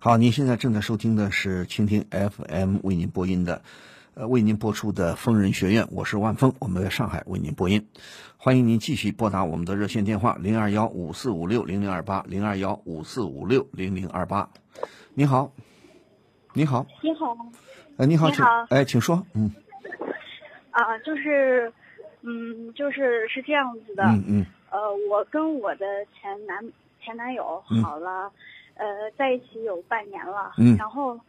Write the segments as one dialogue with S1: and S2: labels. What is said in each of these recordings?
S1: 好，您现在正在收听的是蜻蜓 FM 为您播音的，呃，为您播出的疯人学院，我是万峰，我们在上海为您播音，欢迎您继续拨打我们的热线电话零二幺五四五六零零二八零二幺五四五六零零二八。你好，你好，
S2: 你好，
S1: 呃，你好，请
S2: 你好。
S1: 哎，请说，嗯。
S2: 啊，就是，嗯，就是是这样子的，
S1: 嗯嗯。
S2: 呃，我跟我的前男前男友
S1: 嗯。
S2: 好了，呃，在一起有半年了，
S1: 嗯。
S2: 然后，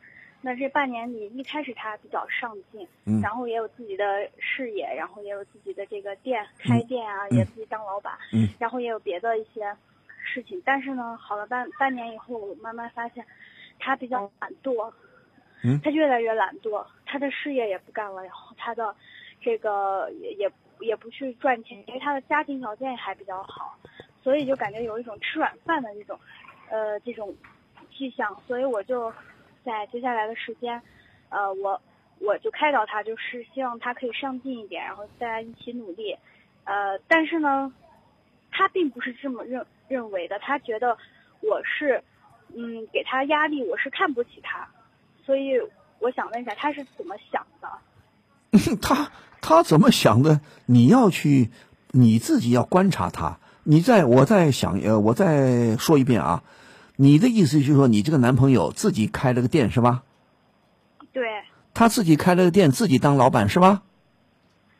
S2: 那这半年里，一开始他比较上进，
S1: 嗯。
S2: 然后也有自己的事业，然后也有自己的这个店开店啊，
S1: 嗯。
S2: 也自己当老板，
S1: 嗯。
S2: 然后也有别的一些事情，但是呢，好了半半年以后，我慢慢发现他比较懒惰，
S1: 嗯。
S2: 他越来越懒惰，他的事业也不干了，然后他的这个也也也不去赚钱，因为他的家庭条件还比较好，所以就感觉有一种吃软饭的那种，呃，这种迹象，所以我就在接下来的时间，呃，我我就开导他，就是希望他可以上进一点，然后大家一起努力，呃，但是呢，他并不是这么认认为的，他觉得我是，嗯，给他压力，我是看不起他，所以我想问一下，他是怎么想的？
S1: 他他怎么想的？你要去，你自己要观察他。你再我再想呃，我再说一遍啊，你的意思就是说，你这个男朋友自己开了个店是吧？
S2: 对，
S1: 他自己开了个店，自己当老板是吧？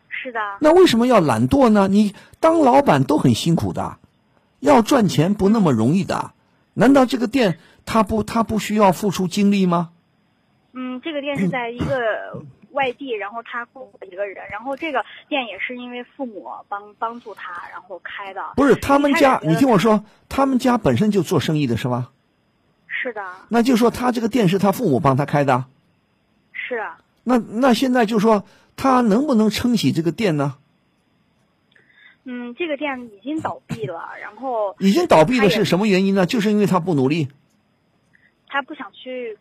S2: 是的，
S1: 那为什么要懒惰呢？你当老板都很辛苦的，要赚钱不那么容易的。难道这个店他不他不需要付出精力吗？
S2: 嗯，这个店是在一个外地，然后他雇了一个人，然后这个店也是因为父母帮帮助他，然后开的。
S1: 不是他们家，你听我说，他们家本身就做生意的是吧？
S2: 是的，
S1: 那就说他这个店是他父母帮他开的。
S2: 是。啊
S1: 那那现在就说他能不能撑起这个店呢？
S2: 嗯，这个店已经倒闭了，然后
S1: 已经倒闭的是什么原因呢？就是因为他不努力。
S2: 他不想去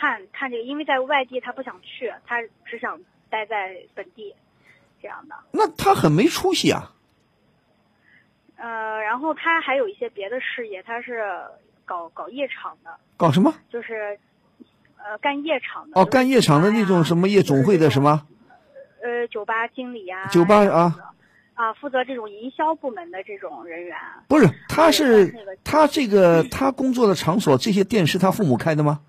S2: 看看这个，因为在外地他不想去，他只想待在本地，这样的。
S1: 那他很没出息啊！
S2: 呃，然后他还有一些别的事业，他是搞搞夜场的，
S1: 搞什么？
S2: 就是呃干夜场的。
S1: 哦，干夜场的那种什么夜总会的什么
S2: 呃酒吧经理啊，
S1: 酒吧啊？
S2: 啊，负责这种营销部门的这种人员。
S1: 不是，他是他这个他工作的场所，这些店是他父母开的吗？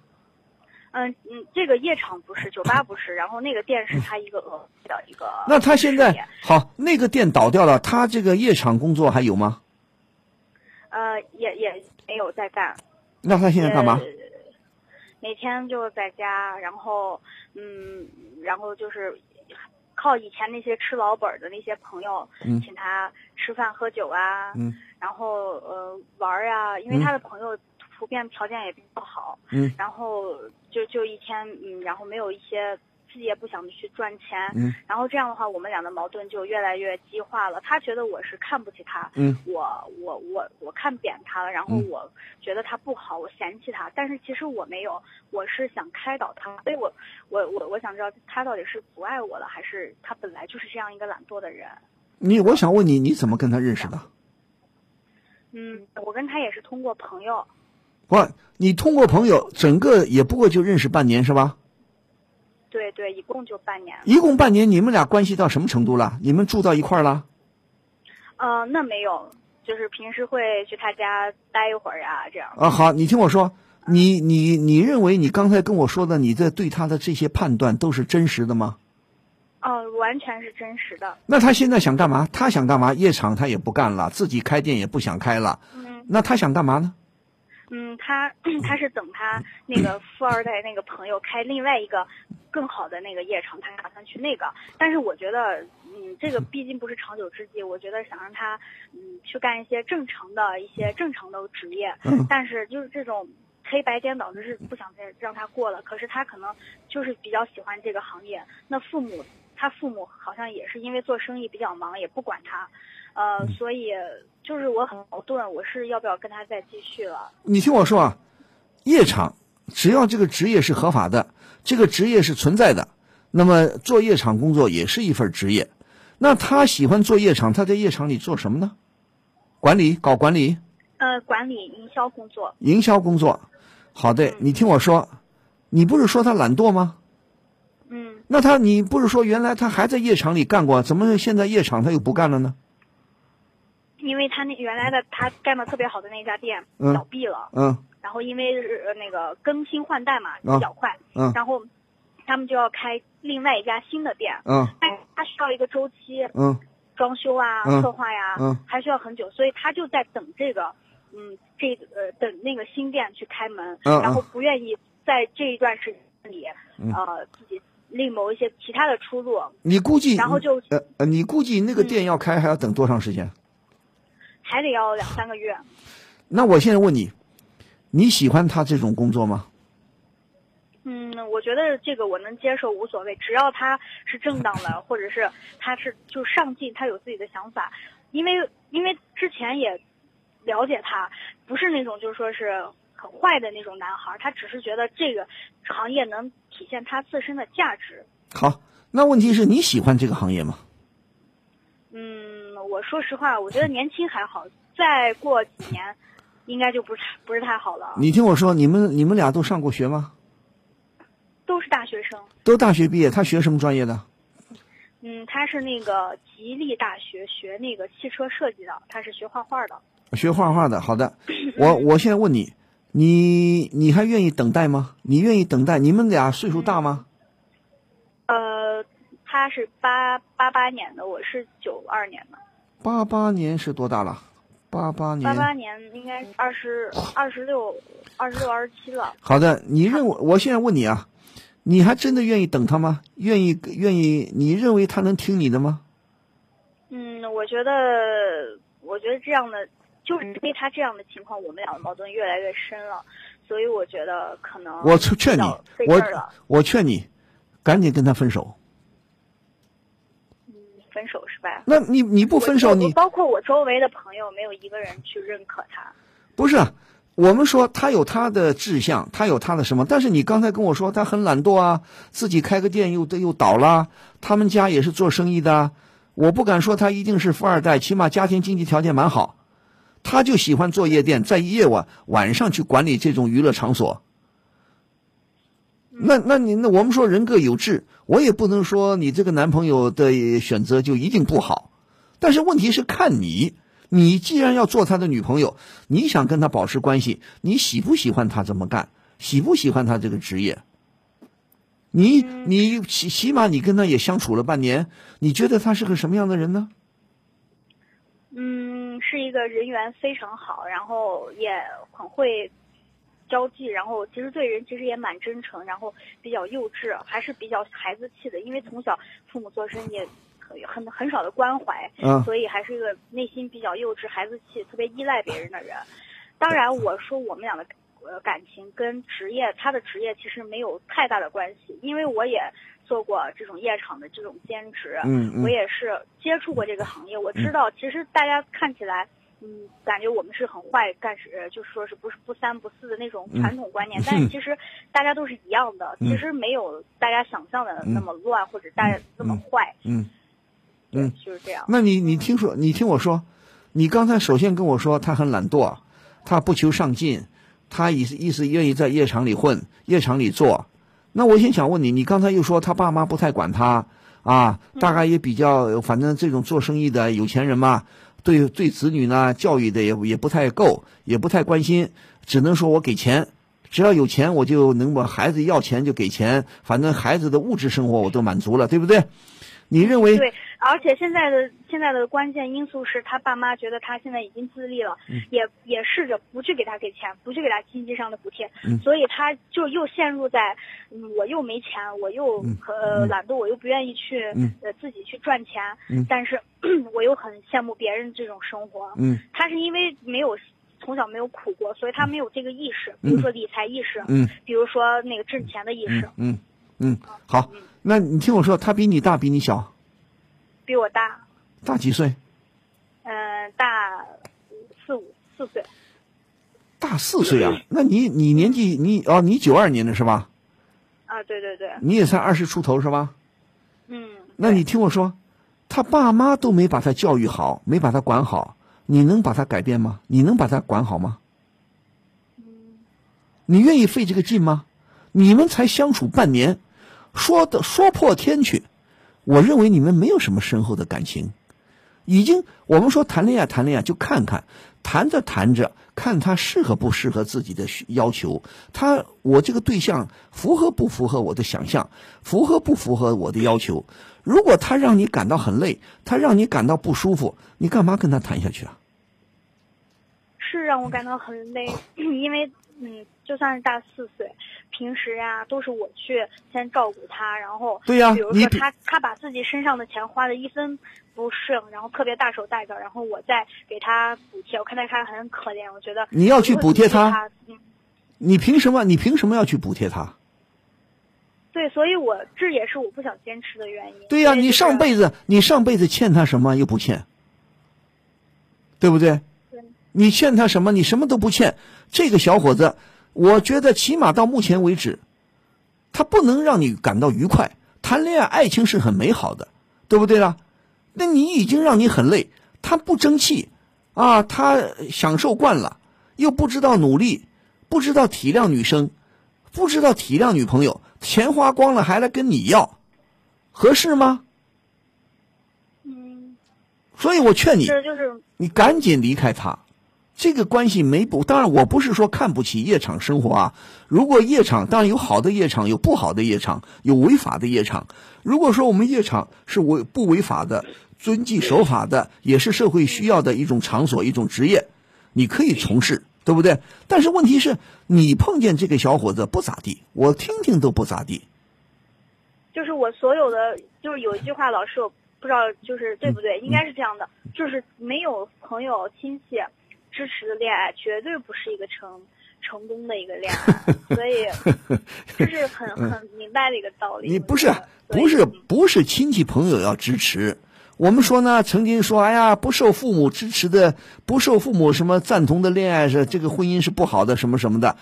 S2: 嗯嗯，这个夜场不是，酒吧不是，然后那个店是他一个额外的一个。
S1: 那他现在好，那个店倒掉了，他这个夜场工作还有吗？
S2: 呃也也没有在干。
S1: 那他现在干嘛
S2: 呃？每天就在家，然后嗯，然后就是靠以前那些吃老本儿的那些朋友，
S1: 嗯
S2: 请他吃饭喝酒啊，
S1: 嗯
S2: 然后呃玩儿啊，因为
S1: 嗯
S2: 他的朋友普遍条件也比较好，
S1: 嗯
S2: 然后就就一天嗯，然后没有一些自己也不想去赚钱，
S1: 嗯
S2: 然后这样的话，我们俩的矛盾就越来越激化了。他觉得我是看不起他，
S1: 嗯
S2: 我我我我看扁他了，然后
S1: 嗯
S2: 我觉得他不好，我嫌弃他，但是其实我没有，我是想开导他，所以我我我我想知道他到底是不爱我了，还是他本来就是这样一个懒惰的人。
S1: 你我想问你，你怎么跟他认识的？
S2: 嗯，我跟他也是通过朋友，
S1: 不，你通过朋友，整个也不过就认识半年是吧？
S2: 对对，一共就半年。
S1: 一共半年，你们俩关系到什么程度了？你们住到一块儿了？
S2: 呃，那没有，就是平时会去他家待一会儿呀、这样。
S1: 啊，好，你听我说，你你你认为你刚才跟我说的，你这对他的这些判断都是真实的吗？
S2: 哦、完全是真实的。
S1: 那他现在想干嘛？他想干嘛？夜场他也不干了，自己开店也不想开了。
S2: 嗯
S1: 那他想干嘛呢？
S2: 嗯，他 他是等他那个富二代那个朋友开另外一个更好的那个夜场，他打算去那个。但是我觉得，嗯，这个 毕竟不是长久之计。我觉得想让他嗯去干一些正常的一些正常的职业，
S1: 嗯
S2: 但是就是这种。黑白颠倒的是不想再让他过了，可是他可能就是比较喜欢这个行业。那父母，他父母好像也是因为做生意比较忙，也不管他，呃，所以就是我很矛盾，我是要不要跟他再继续了？
S1: 你听我说啊，夜场只要这个职业是合法的，这个职业是存在的，那么做夜场工作也是一份职业。那他喜欢做夜场，他在夜场里做什么呢？管理，搞管理，
S2: 呃，管理营销工作。
S1: 营销工作。好的，你听我说，你不是说他懒惰吗？
S2: 嗯，
S1: 那他你不是说原来他还在夜场里干过，怎么现在夜场他又不干了呢？
S2: 因为他那原来的他干的特别好的那家店
S1: 嗯。
S2: 倒闭了，
S1: 嗯。
S2: 然后因为呃那个更新换代嘛
S1: 啊
S2: 比较快，
S1: 嗯。
S2: 然后他们就要开另外一家新的店，
S1: 嗯。
S2: 但是他需要一个周期，
S1: 嗯。
S2: 装修啊、
S1: 嗯。
S2: 策划呀，
S1: 嗯。
S2: 还需要很久，所以他就在等这个，嗯，这个呃等那个新店去开门，
S1: 嗯。
S2: 然后不愿意在这一段时间里，
S1: 嗯。
S2: 呃，自己另谋一些其他的出路，
S1: 你估计
S2: 然后就
S1: 呃呃，你估计那个
S2: 嗯
S1: 店要开还要等多长时间？
S2: 还得要两三个月。
S1: 那我现在问你，你喜欢他这种工作吗？
S2: 嗯，我觉得这个我能接受，无所谓，只要他是正当的，或者是他是就上进，他有自己的想法。因为因为之前也了解他，不是那种就是说是很坏的那种男孩，他只是觉得这个行业能体现他自身的价值。
S1: 好，那问题是你喜欢这个行业吗？
S2: 嗯，我说实话，我觉得年轻还好，再过几年，应该就不是不是太好了。
S1: 你听我说，你们你们俩都上过学吗？
S2: 都是大学生。
S1: 都大学毕业，他学什么专业的？
S2: 嗯，他是那个吉利大学学那个汽车设计的，他是学画画的。
S1: 学画画的。好的，我我现在问你，你你还愿意等待吗？你愿意等待？你们俩岁数大吗？
S2: 呃，他是八八八年的，我是九二年的。
S1: 八八年是多大了？八八年。
S2: 八八年应该二十二十六、二十六、二十七了。
S1: 好的，你认为？我现在问你啊，你还真的愿意等他吗？愿意愿意？你认为他能听你的吗？
S2: 嗯，我觉得，我觉得这样的，就是因为他这样的情况，我们俩的矛盾越来越深了，所以我觉得可能
S1: 我劝你我。我劝你，赶紧跟他分手。
S2: 嗯，分手是吧？
S1: 那你你不分手，你
S2: 包括我周围的朋友，没有一个人去认可他。
S1: 不是啊？我们说他有他的志向，他有他的什么？但是你刚才跟我说他很懒惰啊，自己开个店又又倒了，他们家也是做生意的啊，我不敢说他一定是富二代，起码家庭经济条件蛮好。他就喜欢做夜店，在夜晚晚上去管理这种娱乐场所。那那你那我们说人各有志，我也不能说你这个男朋友的选择就一定不好，但是问题是看你，你既然要做他的女朋友，你想跟他保持关系，你喜不喜欢他这么干，喜不喜欢他这个职业？你你起起码你跟他也相处了半年，你觉得他是个什么样的人呢？
S2: 嗯，是一个人缘非常好，然后也很会交际，然后其实对人其实也蛮真诚，然后比较幼稚，还是比较孩子气的，因为从小父母做生意很很很少的关怀，
S1: 嗯
S2: 所以还是一个内心比较幼稚、孩子气、特别依赖别人的人。当然，我说我们俩的呃感情跟职业，他的职业其实没有太大的关系，因为我也做过这种夜场的这种兼职，
S1: 嗯嗯。
S2: 我也是接触过这个行业，我知道其实大家看起来。嗯，感觉我们是很坏，干是呃就是说是不是不三不四的那种传统观念，但是其实大家都是一样的，
S1: 嗯。
S2: 其实没有大家想象的那么乱，或者大家那么坏，
S1: 嗯，嗯。
S2: 对，就是这样。
S1: 那你你听说，你听我说，你刚才首先跟我说他很懒惰，他不求上进，他意思意思愿意在夜场里混，夜场里做。那我先想问你，你刚才又说他爸妈不太管他啊，大概也比较，反正这种做生意的有钱人嘛，对对子女呢教育的也也不太够，也不太关心，只能说我给钱。只要有钱，我就能把孩子要钱就给钱，反正孩子的物质生活我都满足了，对不对？你认为？
S2: 对，而且现在的现在的关键因素是他爸妈觉得他现在已经自立了，
S1: 嗯。
S2: 也也试着不去给他给钱，不去给他经济上的补贴，
S1: 嗯。
S2: 所以他就又陷入在，嗯，我又没钱，我又
S1: 嗯
S2: 呃懒惰，我又不愿意去、
S1: 嗯。
S2: 呃自己去赚钱，
S1: 嗯。
S2: 但是 我又很羡慕别人这种生活。
S1: 嗯。
S2: 他是因为没有从小没有苦过，所以他没有这个意识，比如说理财意识，
S1: 嗯。
S2: 比如说那个挣钱的意识，
S1: 嗯嗯，好，那你听我说，他比你大，比你小，
S2: 比我大，
S1: 大几岁？
S2: 嗯、大四五四岁。
S1: 大四岁啊？那你你年纪你哦，你九二年的是吧？
S2: 啊，对对对，
S1: 你也才二十出头是吧？
S2: 嗯，
S1: 那你听我说，他爸妈都没把他教育好，没把他管好，你能把他改变吗？你能把他管好吗？你愿意费这个劲吗？你们才相处半年，说的说破天去，我认为你们没有什么深厚的感情，已经我们说谈恋爱谈恋爱就看看，谈着谈着看他适合不适合自己的要求，他我这个对象符合不符合我的想象，符合不符合我的要求？如果他让你感到很累，他让你感到不舒服，你干嘛跟他谈下去啊？
S2: 是让我感到很累，因为嗯，就算是大四岁，平时呀、都是我去先照顾他，然后
S1: 对呀
S2: 比如说他他把自己身上的钱花的一分不剩，然后特别大手大脚，然后我再给他补贴，我看到他很可怜，我觉得
S1: 你要去补贴他你凭什么？你凭什么要去补贴他？
S2: 对，所以我这也是我不想坚持的原因。
S1: 对呀、你上辈子你上辈子欠他什么又不欠，对不对？
S2: 对
S1: 你欠他什么？你什么都不欠。这个小伙子，我觉得起码到目前为止，他不能让你感到愉快。谈恋爱，爱情是很美好的，对不对啦？那你已经让你很累，他不争气，啊，他享受惯了，又不知道努力，不知道体谅女生，不知道体谅女朋友，钱花光了还来跟你要，合适吗？
S2: 嗯，
S1: 所以我劝你，
S2: 就是
S1: 你赶紧离开他，这个关系没不。当然，我不是说看不起夜场生活啊。如果夜场，当然有好的夜场，有不好的夜场，有违法的夜场。如果说我们夜场是违不违法的，遵纪守法的，也是社会需要的一种场所、一种职业，你可以从事，对不对？但是问题是你碰见这个小伙子不咋地，我听听都不咋地。
S2: 就是我所有的，就是有一句话，老师我不知道就是对不对，
S1: 嗯
S2: 应该是这样的，就是没有朋友亲戚支持的恋爱，绝对不是一个成成功的一个恋爱，所以这是很很明白的一个道理。
S1: 你不是不是不是亲戚朋友要支持。我们说呢，曾经说，哎呀，不受父母支持的，不受父母什么赞同的恋爱是这个婚姻是不好的，什么什么的，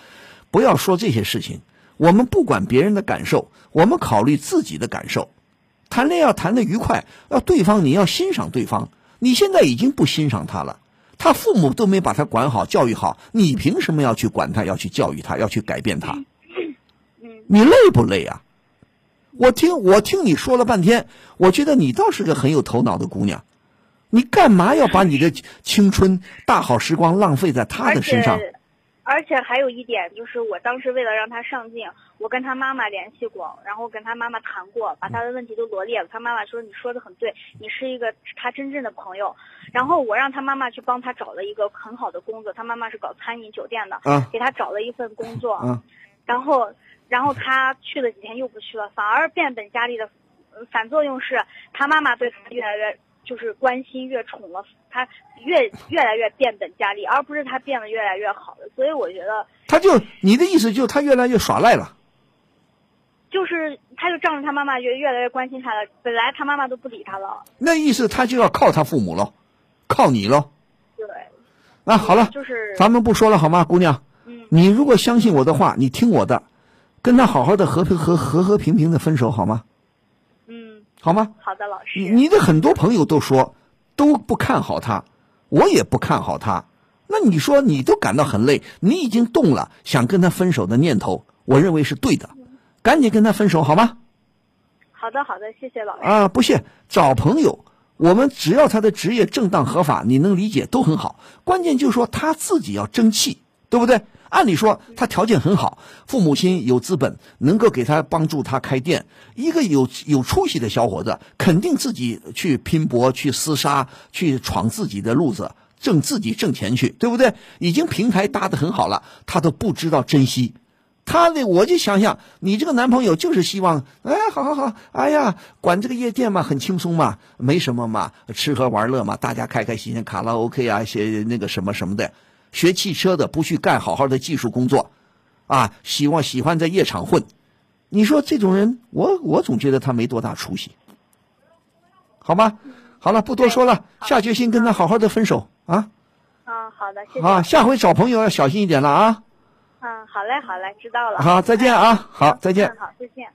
S1: 不要说这些事情。我们不管别人的感受，我们考虑自己的感受。谈恋爱要谈得愉快，要对方你要欣赏对方。你现在已经不欣赏他了，他父母都没把他管好、教育好，你凭什么要去管他、要去教育他、要去改变他？
S2: 嗯，
S1: 你累不累啊？我听我听你说了半天，我觉得你倒是个很有头脑的姑娘，你干嘛要把你的青春大好时光浪费在他的身上？
S2: 且而且还有一点就是，我当时为了让他上进，我跟他妈妈联系过，然后跟他妈妈谈过，把他的问题都罗列了。他妈妈说你说的很对，你是一个他真正的朋友。然后我让他妈妈去帮他找了一个很好的工作，他妈妈是搞餐饮酒店的，
S1: 啊
S2: 给他找了一份工作。
S1: 啊
S2: 然后，然后他去了几天又不去了，反而变本加厉的，呃反作用是他妈妈对他越来越就是关心越宠了，他越越来越变本加厉，而不是他变得越来越好了。所以我觉得，
S1: 他就你的意思就是他越来越耍赖了。
S2: 就是他就仗着他妈妈越越来越关心他了，本来他妈妈都不理他了。
S1: 那意思他就要靠他父母了，靠你了。
S2: 对，
S1: 那好了，
S2: 就是
S1: 咱们不说了好吗，姑娘？
S2: 嗯，
S1: 你如果相信我的话，你听我的，跟他好好的和平和和和平平的分手好吗？
S2: 嗯，
S1: 好吗？
S2: 好的，老师。
S1: 你你的很多朋友都说都不看好他，我也不看好他。那你说你都感到很累，你已经动了想跟他分手的念头，我认为是对的，赶紧跟他分手好吗？
S2: 好的，好的，谢谢老师。
S1: 啊，不谢，找朋友，我们只要他的职业正当合法，你能理解都很好。关键就是说他自己要争气，对不对？按理说他条件很好，父母亲有资本，能够给他帮助他开店。一个有有出息的小伙子，肯定自己去拼搏、去厮杀、去闯自己的路子，挣自己挣钱去，对不对？已经平台搭得很好了，他都不知道珍惜。他呢，我就想想，你这个男朋友就是希望，哎，好好好，哎呀，管这个夜店嘛，很轻松嘛，没什么嘛，吃喝玩乐嘛，大家开开心心，卡拉 OK 啊，些那个什么什么的，学汽车的不去干好好的技术工作，啊，希望喜欢在夜场混，你说这种人，我我总觉得他没多大出息，好吗？好了，不多说了，下决心跟他好好的分手啊！
S2: 嗯，好的，谢谢。
S1: 啊，下回找朋友要小心一点了啊！
S2: 嗯，好嘞，好嘞，知道了。
S1: 好，再见啊！好，再见
S2: 嗯。好，再见。